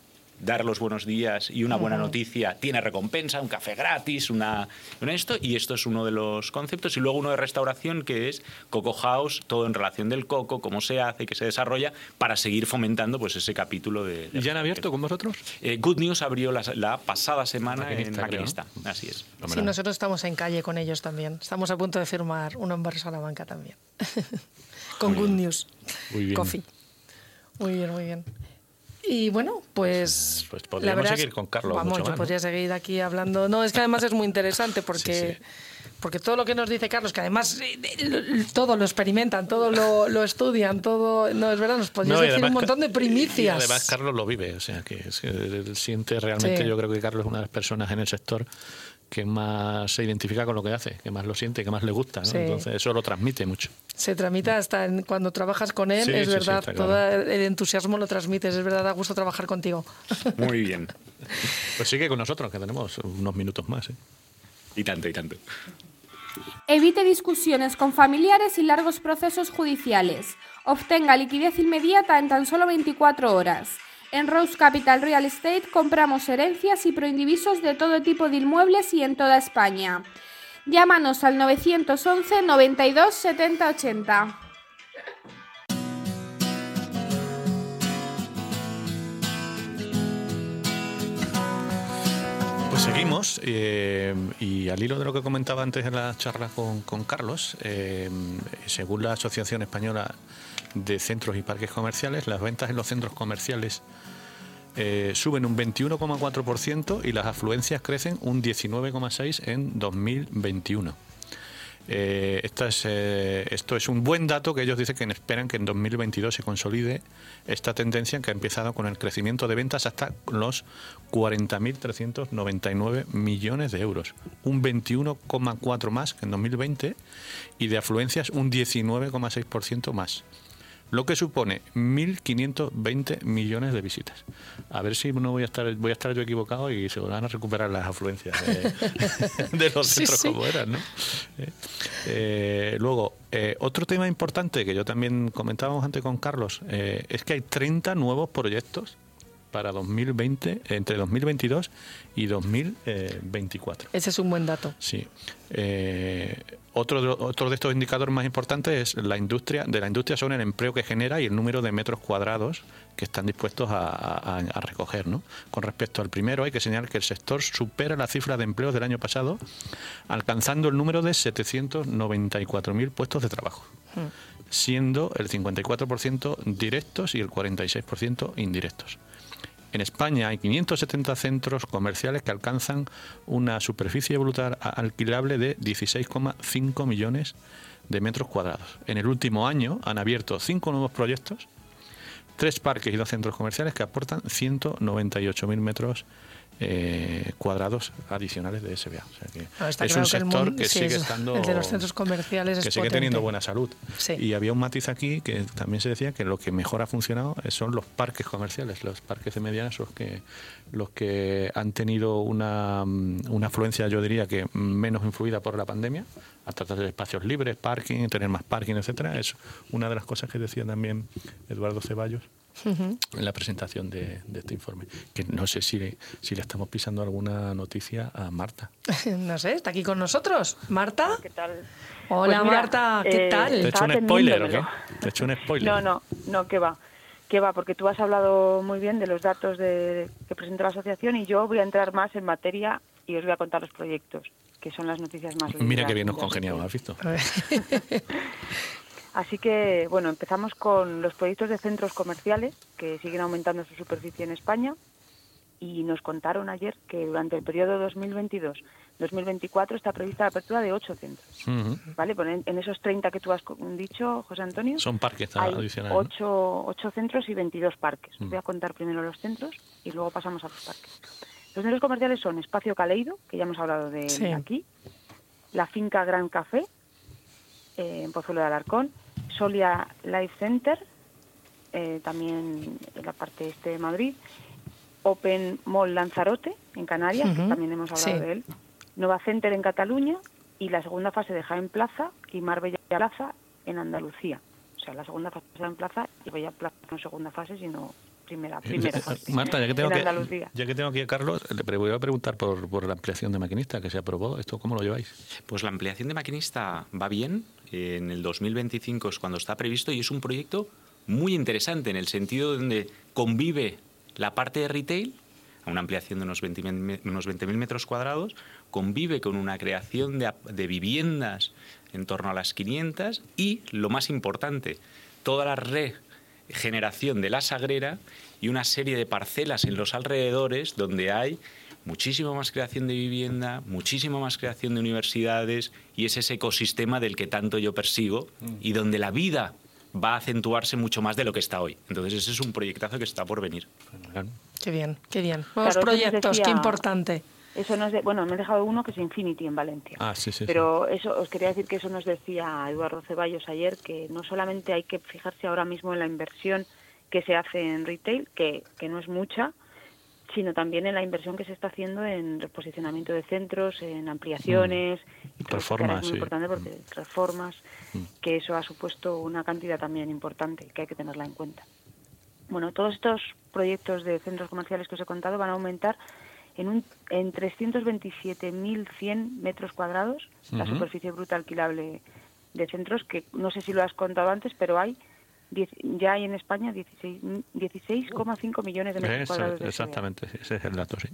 dar los buenos días y una buena noticia tiene recompensa, un café gratis, una, una esto, y esto es uno de los conceptos. Y luego uno de restauración que es Coco House, todo en relación del coco, cómo se hace, que se desarrolla, para seguir fomentando pues ese capítulo de... de ¿Y ya han abierto con vosotros? Eh, Good News abrió la, la pasada semana Maquinista, en creo, Maquinista. Así es. Sí, nosotros estamos en calle con ellos también. Estamos a punto de firmar uno en Salamanca también. con Good News. Muy bien. Coffee. Muy bien, muy bien. Y bueno, pues. Pues la podríamos verdad es- seguir con Carlos Vamos, mucho yo más, ¿no? podría seguir aquí hablando. No, es que además es muy interesante porque. Sí, Porque todo lo que nos dice Carlos, que además eh, eh, todo lo experimentan, todo lo, lo estudian, todo. No, es verdad, nos podrías No, decir un además montón de primicias. Y además Carlos lo vive, o sea que, siente realmente, Sí. yo creo que Carlos es una de las personas en el sector que más se identifica con lo que hace, que más lo siente, que más le gusta, ¿no? Sí. entonces eso lo transmite mucho. Se tramita hasta en- cuando trabajas con él, Sí, es sí, sí, verdad, todo claro. el entusiasmo lo transmites, es verdad, da gusto trabajar contigo. Muy bien. Pues sigue con nosotros, que tenemos unos minutos más. ¿eh? Y tanto, y tanto. Evite discusiones con familiares y largos procesos judiciales. Obtenga liquidez inmediata en tan solo 24 horas. En Rose Capital Real Estate compramos herencias y proindivisos de todo tipo de inmuebles y en toda España. Llámanos al 911 92 70 80. Pues seguimos, eh, y al hilo de lo que comentaba antes en la charla con, Carlos, eh, según la Asociación Española de Centros y Parques Comerciales, las ventas en los centros comerciales eh, suben un 21,4% y las afluencias crecen un 19,6% en 2021. Eh, esta es, eh, esto es un buen dato que ellos dicen que esperan que en 2022 se consolide esta tendencia que ha empezado con el crecimiento de ventas hasta los 40.399 millones de euros, un 21,4 más que en 2020 y de afluencias un 19,6% más lo que supone 1.520 millones de visitas. A ver si no voy a estar voy a estar yo equivocado y se van a recuperar las afluencias de, de los Sí, centros sí. como eran, ¿no? Eh, eh, luego, eh, otro tema importante que yo también comentábamos antes con Carlos eh, es que hay 30 nuevos proyectos para 2020, entre 2022 y 2024. Ese es un buen dato. Sí. Eh, otro, de, otro de estos indicadores más importantes es la industria, de la industria son el empleo que genera y el número de metros cuadrados que están dispuestos a, a- a recoger. ¿no? Con respecto al primero, hay que señalar que el sector supera la cifra de empleos del año pasado, alcanzando el número de 794.000 puestos de trabajo, siendo el 54% directos y el 46% indirectos. En España hay 570 centros comerciales que alcanzan una superficie brutal alquilable de 16,5 millones de metros cuadrados. En el último año han abierto cinco nuevos proyectos, tres parques y dos centros comerciales que aportan 198.000 metros eh, cuadrados adicionales de SBA. O sea que es claro un que sector mundo- que sí, sigue es- estando el de los centros comerciales es que sigue potente. teniendo buena salud. Sí. Y había un matiz aquí que también se decía que lo que mejor ha funcionado son los parques comerciales, los parques de medianas son los que los que han tenido una, mm, una afluencia, yo diría que menos influida por la pandemia, a tratar de espacios libres, parking, tener más parking, etcétera. Es una de las cosas que decía también Eduardo Ceballos en la presentación de, de este informe. Que no sé si le, si le estamos pisando alguna noticia a Marta. no sé, está aquí con nosotros. Marta. ¿Qué tal? Hola Pues mira, Marta, ¿qué eh, tal? ¿Te he hecho un spoiler o qué? ¿Te he hecho un spoiler? No, no, no, que va. Que va, porque tú has hablado muy bien de los datos de, que presenta la asociación y yo voy a entrar más en materia y os voy a contar los proyectos, que son las noticias más Mira qué bien nos congeniamos. ¿has visto? Así que, bueno, empezamos con los proyectos de centros comerciales que siguen aumentando su superficie en España y nos contaron ayer que durante el periodo 2022-2024 está prevista la apertura de ocho centros. Ujú. ¿Vale? Pues en, en esos 30 que tú has dicho, José Antonio, Son parques hay adicionales. ¿no? ocho, ocho centros y 22 parques. Voy a contar primero los centros y luego pasamos a los parques. Los centros comerciales son Espacio Caleido, que ya hemos hablado de Sí. aquí, la finca Gran Café, eh, en Pozuelo de Alarcón, Solia Life Center, eh, también en la parte este de Madrid, Open Mall Lanzarote, en Canarias, que también hemos hablado sí. de él, Nova Center en Cataluña y la segunda fase de Jaén Plaza y Marbella Plaza en Andalucía. O sea, la segunda fase de Jaén Plaza y Bella Plaza no segunda fase, sino primera, primera Eh, fase. Marta, ya que tengo en que, ya que tengo Carlos, le voy a preguntar por, por la ampliación de maquinista que se aprobó. ¿Esto cómo lo lleváis? Pues la ampliación de maquinista va bien. En el 2025 es cuando está previsto y es un proyecto muy interesante en el sentido donde convive la parte de retail, a una ampliación de unos 20.000 me- unos 20.000 metros cuadrados, convive con una creación de, de viviendas en torno a las 500 y, lo más importante, toda la regeneración de la Sagrera y una serie de parcelas en los alrededores donde hay muchísima más creación de vivienda, muchísima más creación de universidades y es ese ecosistema del que tanto yo persigo y donde la vida va a acentuarse mucho más de lo que está hoy. Entonces ese es un proyectazo que está por venir. Qué bien, qué bien. Nuevos proyectos, decía- qué importante. Eso nos de- bueno, me he dejado uno que es Infinity en Valencia. Ah, sí, sí. Pero eso os quería decir que eso nos decía Eduardo Ceballos ayer, que no solamente hay que fijarse ahora mismo en la inversión que se hace en retail, que, que no es mucha, sino también en la inversión que se está haciendo en reposicionamiento de centros, en ampliaciones, ahora Reformas, es muy sí. importante porque reformas, Mm. que eso ha supuesto una cantidad también importante que hay que tenerla en cuenta. Bueno, todos estos proyectos de centros comerciales que os he contado van a aumentar en, un, en 327.100 metros cuadrados la superficie bruta alquilable de centros, que no sé si lo has contado antes, pero hay diez- ya hay en España 16 16,5 millones de metros cuadrados de exactamente, ese es el dato, sí.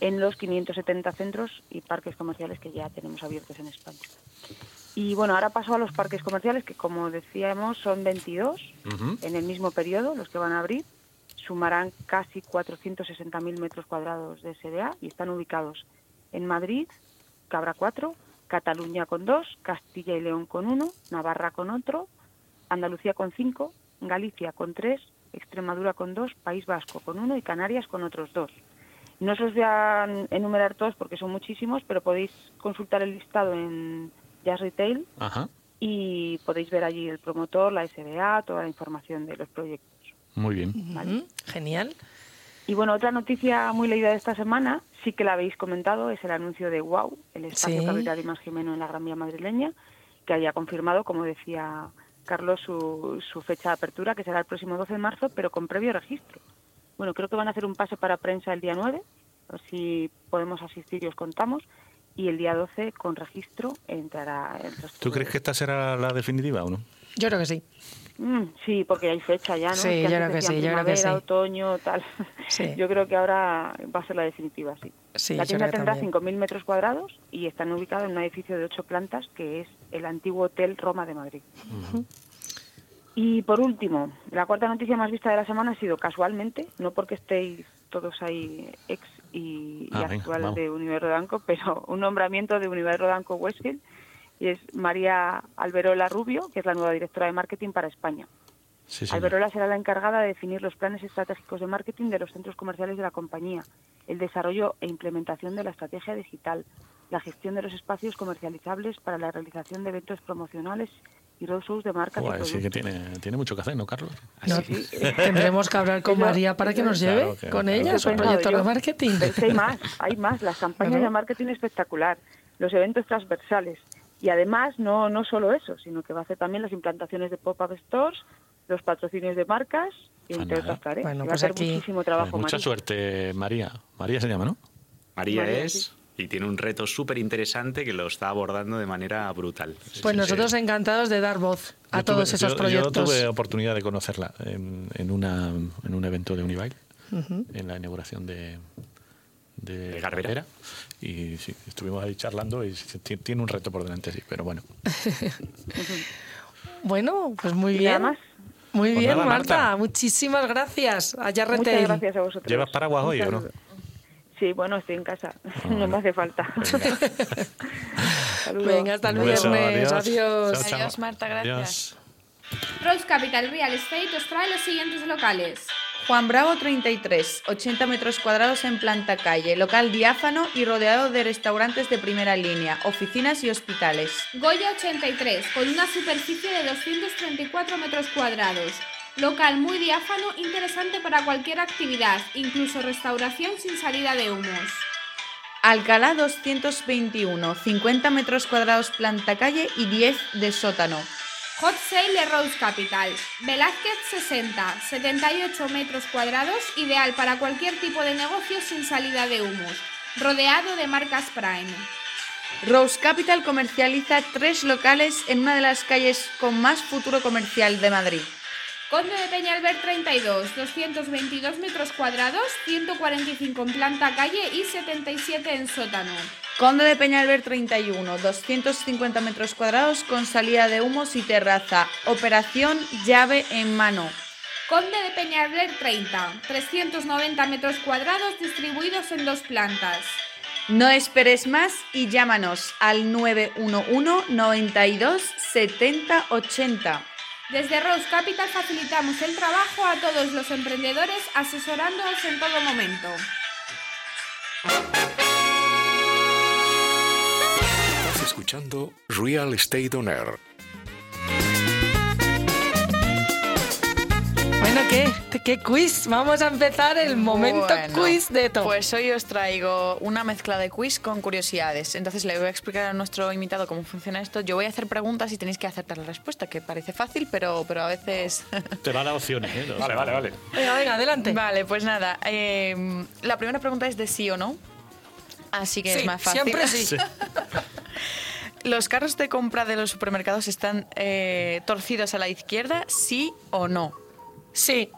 en los 570 centros y parques comerciales que ya tenemos abiertos en España. Y bueno, ahora paso a los parques comerciales, que como decíamos son 22 Ujú. en el mismo periodo, los que van a abrir. Sumarán casi 460.000 metros cuadrados de SDA y están ubicados en Madrid, Cabra 4, Cataluña con 2, Castilla y León con 1, Navarra con otro, Andalucía con 5, Galicia con 3, Extremadura con 2, País Vasco con 1 y Canarias con otros 2. No os los voy a enumerar todos porque son muchísimos, pero podéis consultar el listado en Jazz Retail Ajá, y podéis ver allí el promotor, la SBA, toda la información de los proyectos. muy bien. Genial. Y bueno, otra noticia muy leída de esta semana, sí que la habéis comentado, es el anuncio de WOW, el espacio Sí. que abrirá Dimas Jimeno en la Gran Vía madrileña, que haya confirmado, como decía Carlos, su, su fecha de apertura, que será el próximo 12 de marzo, pero con previo registro. Bueno, creo que van a hacer un pase para prensa el día 9, a ver si podemos asistir y os contamos, y el día 12 con registro entrará el resto ¿Tú crees que esta será la definitiva o no? Yo creo que sí. Mm, sí, porque hay fecha ya, ¿no? Sí, Es yo creo que sí, yo creo que sí. otoño, tal. Sí. Yo creo que ahora va a ser la definitiva, sí. Sí, la tienda tendrá también. 5.000 metros cuadrados y están ubicados en un edificio de ocho plantas que es el antiguo Hotel Roma de Madrid. Y por último, la cuarta noticia más vista de la semana ha sido casualmente, no porque estéis todos ahí ex y, y Ah, venga, vamos. de Universo Danco, pero un nombramiento de Universo Danco Westfield y es María Alberola Rubio, que es la nueva directora de marketing para España. Sí. Alberola será la encargada de definir los planes estratégicos de marketing de los centros comerciales de la compañía el desarrollo e implementación de la estrategia digital, la gestión de los espacios comercializables para la realización de eventos promocionales y roadshows de marcas y Joder, sí que tiene, tiene mucho que hacer, ¿no, Carlos? No, Sí. Tendremos que hablar con María para que nos Claro, lleve que- con claro. ella su proyecto de marketing. Hay más, hay más. Las campañas Claro. de marketing espectacular, los eventos transversales. Y además, no, no solo eso, sino que va a hacer también las implantaciones de pop-up stores, los patrocinios de marcas, y entre otras tareas. Bueno, va pues a hacer aquí- muchísimo trabajo. Pues mucha suerte, María. María se llama, ¿no? María María, es sí. y tiene un reto súper interesante que lo está abordando de manera brutal. Pues nosotros encantados de dar voz a Yo todos tuve- esos yo- proyectos. Yo tuve oportunidad de conocerla en, en, una, en un evento de Unibail, en la inauguración de, de, De Garbera. Y sí, estuvimos ahí charlando y tiene un reto por delante, sí, pero bueno. Bueno, pues muy bien. nada más. Muy Pues bien, nada, Marta. Marta. Muchísimas gracias. Allá Muchas gracias a vosotros. ¿Llevas paraguas hoy o no? Sí, bueno, estoy en casa. no me hace falta. Saludos. Venga, hasta el beso, viernes. adiós. Adiós. Chao, chao. Adiós, Marta, gracias. Adiós. Rose Capital Real Estate os trae los siguientes locales. Juan Bravo 33, 80 metros cuadrados en planta calle, local diáfano y rodeado de restaurantes de primera línea, oficinas y hospitales. Goya 83, con una superficie de 234 metros cuadrados. Local muy diáfano, interesante para cualquier actividad, incluso restauración sin salida de humos. Alcalá 221, 50 metros cuadrados planta calle y 10 de sótano. Hot Sale de Rose Capital. Velázquez 60, 78 metros cuadrados, ideal para cualquier tipo de negocio sin salida de humos. Rodeado de marcas Prime. Rose Capital comercializa tres locales en una de las calles con más futuro comercial de Madrid. Conde de Peñalver 32, 222 metros cuadrados, 145 en planta calle y 77 en sótano. Conde de Peñalver 31, 250 metros cuadrados con salida de humos y terraza. Operación llave en mano. Conde de Peñalver 30, 390 metros cuadrados distribuidos en dos plantas. No esperes más y llámanos al 911 92 70 80. Desde Rose Capital facilitamos el trabajo a todos los emprendedores asesorándoos en todo momento. Escuchando Real Estate On Air. Bueno, ¿qué? ¿Qué quiz? Vamos a empezar el momento Bueno, quiz de todo. Pues hoy os traigo una mezcla de quiz con curiosidades. Entonces le voy a explicar a nuestro invitado cómo funciona esto. Yo voy a hacer preguntas y tenéis que acertar la respuesta, que parece fácil, pero, pero a veces... Te va a dar opciones, ¿eh? Vale, vale, vale. Venga, venga, adelante. vale, pues nada. eh, la primera pregunta es de sí o no. Así que Sí, es más fácil. siempre sí. ¿Los carros de compra de los supermercados están eh, torcidos a la izquierda, sí o no? Sí.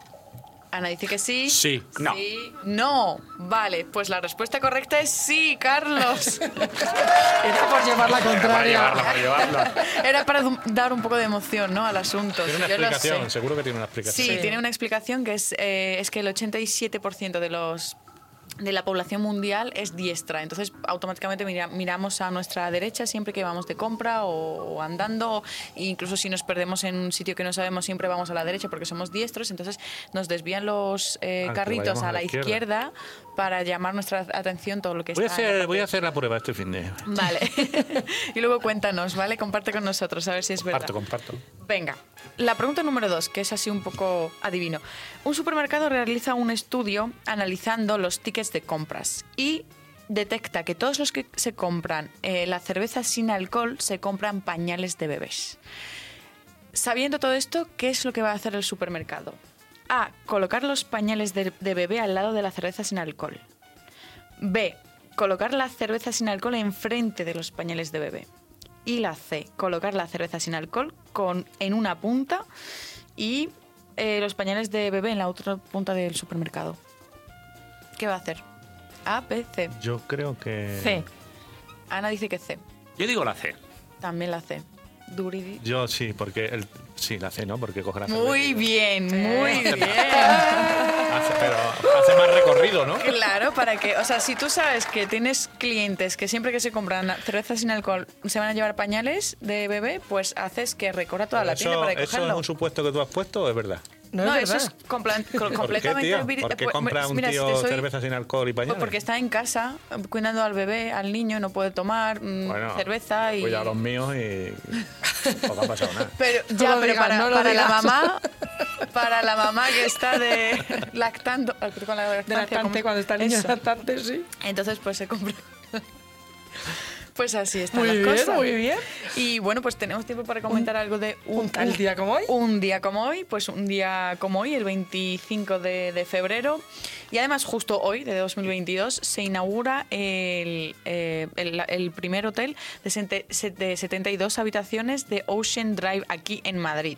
Ana dice que sí. Sí. No. Sí. No. Vale, pues la respuesta correcta es sí, Carlos. Era por llevar la Para contraria. llevarla, para llevarla. Era para dar un poco de emoción ¿no? al asunto. Tiene una Yo lo explicación, sé. seguro que tiene una explicación. Sí, Sí. tiene una explicación que es, eh, es que el 87% de los de la población mundial es diestra. Entonces, automáticamente mira- miramos a nuestra derecha siempre que vamos de compra o, o andando. E incluso si nos perdemos en un sitio que no sabemos, siempre vamos a la derecha porque somos diestros. Entonces, nos desvían los eh, Ah, carritos a la izquierda. Para llamar nuestra atención todo lo que Voy está. hacer, voy a hacer la prueba este fin de... Vale. y luego cuéntanos, ¿vale? Comparte con nosotros a ver si es verdad. Comparto, comparto. Venga, la pregunta número dos, que es así un poco adivino. Un supermercado realiza un estudio analizando los tickets de compras y detecta que todos los que se compran eh, la cerveza sin alcohol se compran pañales de bebés. Sabiendo todo esto, ¿qué es lo que va a hacer el supermercado? A. Colocar los pañales de, de bebé al lado de la cerveza sin alcohol. B. Colocar la cerveza sin alcohol enfrente de los pañales de bebé. Y la C. Colocar la cerveza sin alcohol con, en una punta y eh, los pañales de bebé en la otra punta del supermercado. ¿Qué va a hacer? A, B, C. Yo creo que... C. Ana dice que C. Yo digo la C. También la C. Duridi. Yo sí, porque... El, sí, la C, ¿no? Porque coge la Muy cerveza. bien, muy bien. Hace, pero hace más recorrido, ¿no? Claro, para que, o sea, si tú sabes que tienes clientes que siempre que se compran cerveza sin alcohol se van a llevar pañales de bebé, pues haces que recorra toda la eso, tienda para ¿Eso es un supuesto que tú has puesto o es verdad? No, No, es eso es compla- co- ¿Por qué, completamente ¿Por qué pues, compra un mira, si tío te soy- cerveza sin alcohol y Pues pañales? porque está en casa cuidando al bebé, al niño, no puede tomar mm, Bueno, cerveza y... Cuidado a los míos y tampoco ha pasado nada. Pero ya, pero digas, para, no para la mamá, para la mamá que está de lactando, con la De lactante, como- cuando está el niño lactante, sí. Entonces, pues se compra. Pues así están Muy las bien, cosas. muy bien. Y bueno, pues tenemos tiempo para comentar algo de un tal día como hoy. Un día como hoy, pues un día como hoy, el 25 de, de febrero. Y además, justo hoy, de 2022, se inaugura el, eh, el, el primer hotel de, sente- se- de 72 habitaciones de Ocean Drive aquí en Madrid.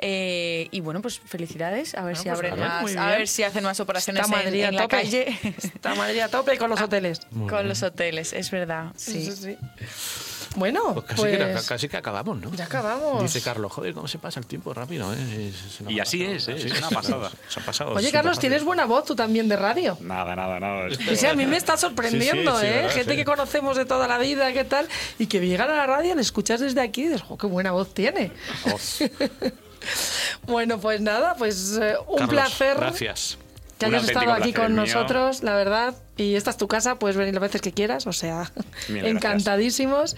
Eh, y bueno, pues felicidades. A ver si pues abren a ver, más, a ver si hacen más operaciones Está en, Madrid a en la tope. calle. Está Madrid a tope con los hoteles. Con los hoteles, es verdad. Sí. Sí, sí, sí. Bueno, Pues casi, pues, que, casi que acabamos, ¿no? ya acabamos. Dice Carlos, joder, cómo se pasa el tiempo rápido, ¿eh? Y así es, ¿eh? Es una pasada. Se ha pasado. Oye, Carlos, rápido. tienes buena voz tú también de radio. Nada, nada, nada. O sea, a mí me está sorprendiendo, Sí, sí, sí, ¿eh? verdad, Gente sí. que conocemos de toda la vida, ¿qué tal? Y que llegan a la radio, le escuchas desde aquí y dices, ¡jo, qué buena voz tiene! Bueno, pues nada, pues eh, un Carlos, placer Gracias. que hayas estado aquí con mío. nosotros, la verdad. Y esta es tu casa, puedes venir las veces que quieras, o sea, Mil gracias. encantadísimos.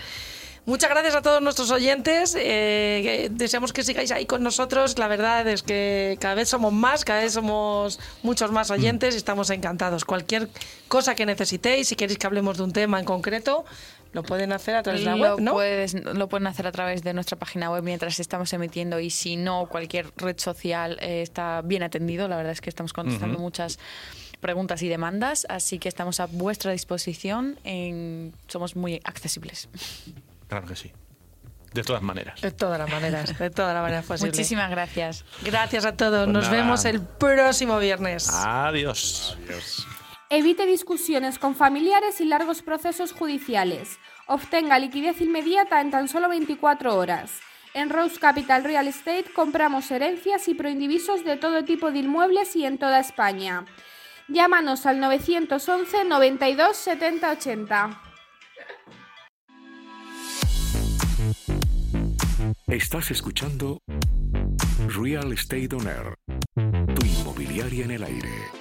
Muchas gracias a todos nuestros oyentes. eh, deseamos que sigáis ahí con nosotros. La verdad es que cada vez somos más, cada vez somos muchos más oyentes y estamos encantados. Cualquier cosa que necesitéis, si queréis que hablemos de un tema en concreto, lo pueden hacer a través de la web, ¿no? puedes- lo pueden hacer a través de nuestra página web mientras estamos emitiendo y si no, cualquier red social eh, está bien atendido. La verdad es que estamos contestando muchas preguntas y demandas, así que estamos a vuestra disposición. En, somos muy accesibles. Claro que sí. De todas maneras. De todas las maneras, de todas las maneras posibles. Muchísimas gracias. Gracias a todos. Pues Nos nada. vemos el próximo viernes. Adiós. Evite discusiones con familiares y largos procesos judiciales. Obtenga liquidez inmediata en tan solo 24 horas. En Rose Capital Real Estate compramos herencias y proindivisos de todo tipo de inmuebles y en toda España. Llámanos al 911 92 70 80. Estás escuchando Real Estate On tu inmobiliaria en el aire.